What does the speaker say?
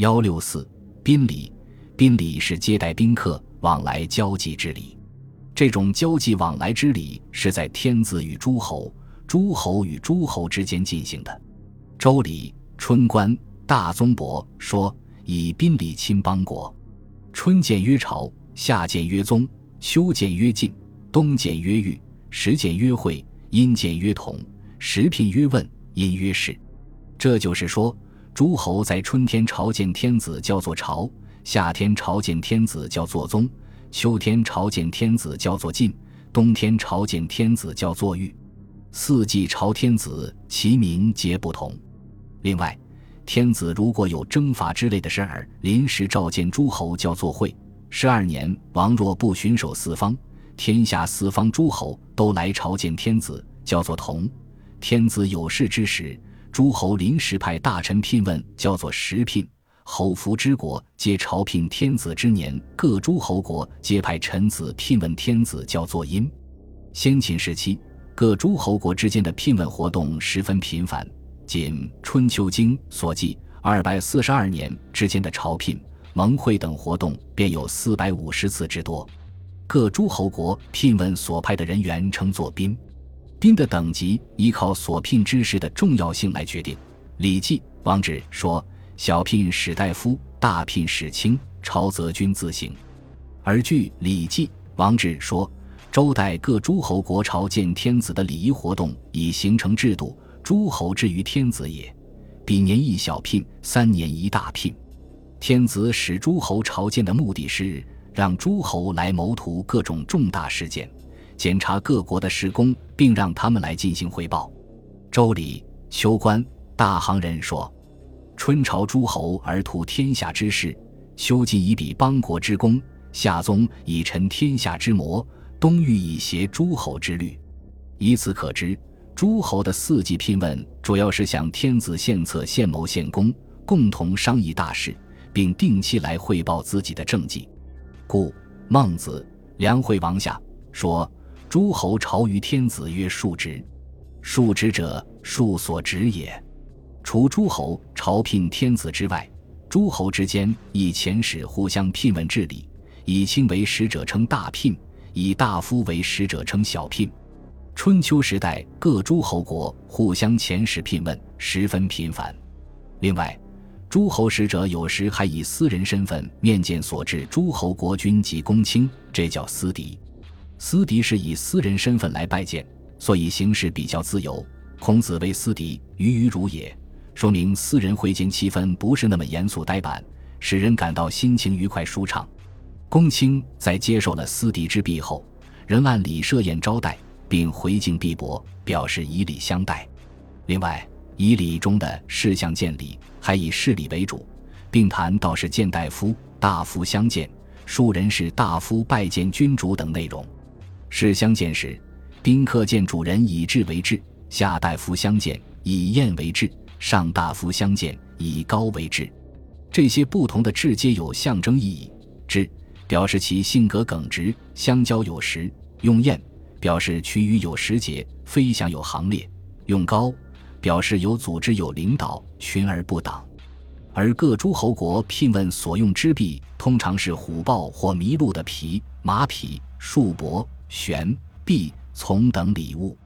幺六四宾礼，宾礼是接待宾客、往来交际之礼。这种交际往来之礼是在天子与诸侯、诸侯与诸侯之间进行的。周礼春官大宗伯说：“以宾礼亲邦国。春见曰朝，夏见曰宗，秋见曰晋，冬见曰豫，时见曰会，阴见曰同，时聘曰问，因曰事。”这就是说。诸侯在春天朝见天子叫做朝，夏天朝见天子叫做宗，秋天朝见天子叫做晋，冬天朝见天子叫做豫。四季朝天子，其名皆不同。另外，天子如果有征伐之类的事儿，临时召见诸侯叫做会。十二年，王若不巡守四方，天下四方诸侯都来朝见天子，叫做同。天子有事之时。诸侯临时派大臣聘问，叫做时聘；侯服之国皆朝聘天子之年，各诸侯国皆派臣子聘问天子，叫做殷。先秦时期，各诸侯国之间的聘问活动十分频繁。仅《春秋经》所记二百四十二年之间的朝聘、盟会等活动，便有四百五十次之多。各诸侯国聘问所派的人员，称作宾。宾的等级依靠所聘之事的重要性来决定。《礼记·王制》说：“小聘史大夫，大聘史卿，朝则君自行。”而据《礼记·王制》说，周代各诸侯国朝见天子的礼仪活动已形成制度，诸侯之于天子也。比年一小聘，三年一大聘。天子使诸侯朝见的目的是让诸侯来谋图各种重大事件。检查各国的施工，并让他们来进行汇报。周礼秋官大行人说：“春朝诸侯而图天下之事，秋季以比邦国之功，夏宗以陈天下之模，冬欲以协诸侯之虑。”以此可知，诸侯的四季聘问主要是向天子献策、献谋、献功，共同商议大事，并定期来汇报自己的政绩。故孟子《梁惠王下》说。诸侯朝于天子曰庶职，庶职者，庶所职也。除诸侯朝聘天子之外，诸侯之间以遣使互相聘问治理，以卿为使者称大聘，以大夫为使者称小聘。春秋时代各诸侯国互相遣使聘问十分频繁。另外，诸侯使者有时还以私人身份面见所至诸侯国君及公卿，这叫私敌。私敌是以私人身份来拜见，所以行事比较自由。孔子为私敌，于于如也，说明私人会见气氛不是那么严肃呆板，使人感到心情愉快舒畅。公卿在接受了私敌之币后，仍按礼设宴招待，并回敬毕帛，表示以礼相待。另外，以礼中的事项见礼，还以事礼为主，并谈到是见大夫、大夫相见，庶人是大夫拜见君主等内容。是相见时，宾客见主人以质为质；下大夫相见以宴为质；上大夫相见以高为质。这些不同的质皆有象征意义。质表示其性格耿直，相交有时；用宴表示趋于有时节，飞翔有行列；用高表示有组织有领导，群而不党。而各诸侯国聘问所用之币，通常是虎豹或麋鹿的皮、马匹、树帛。玄、璧、从等礼物。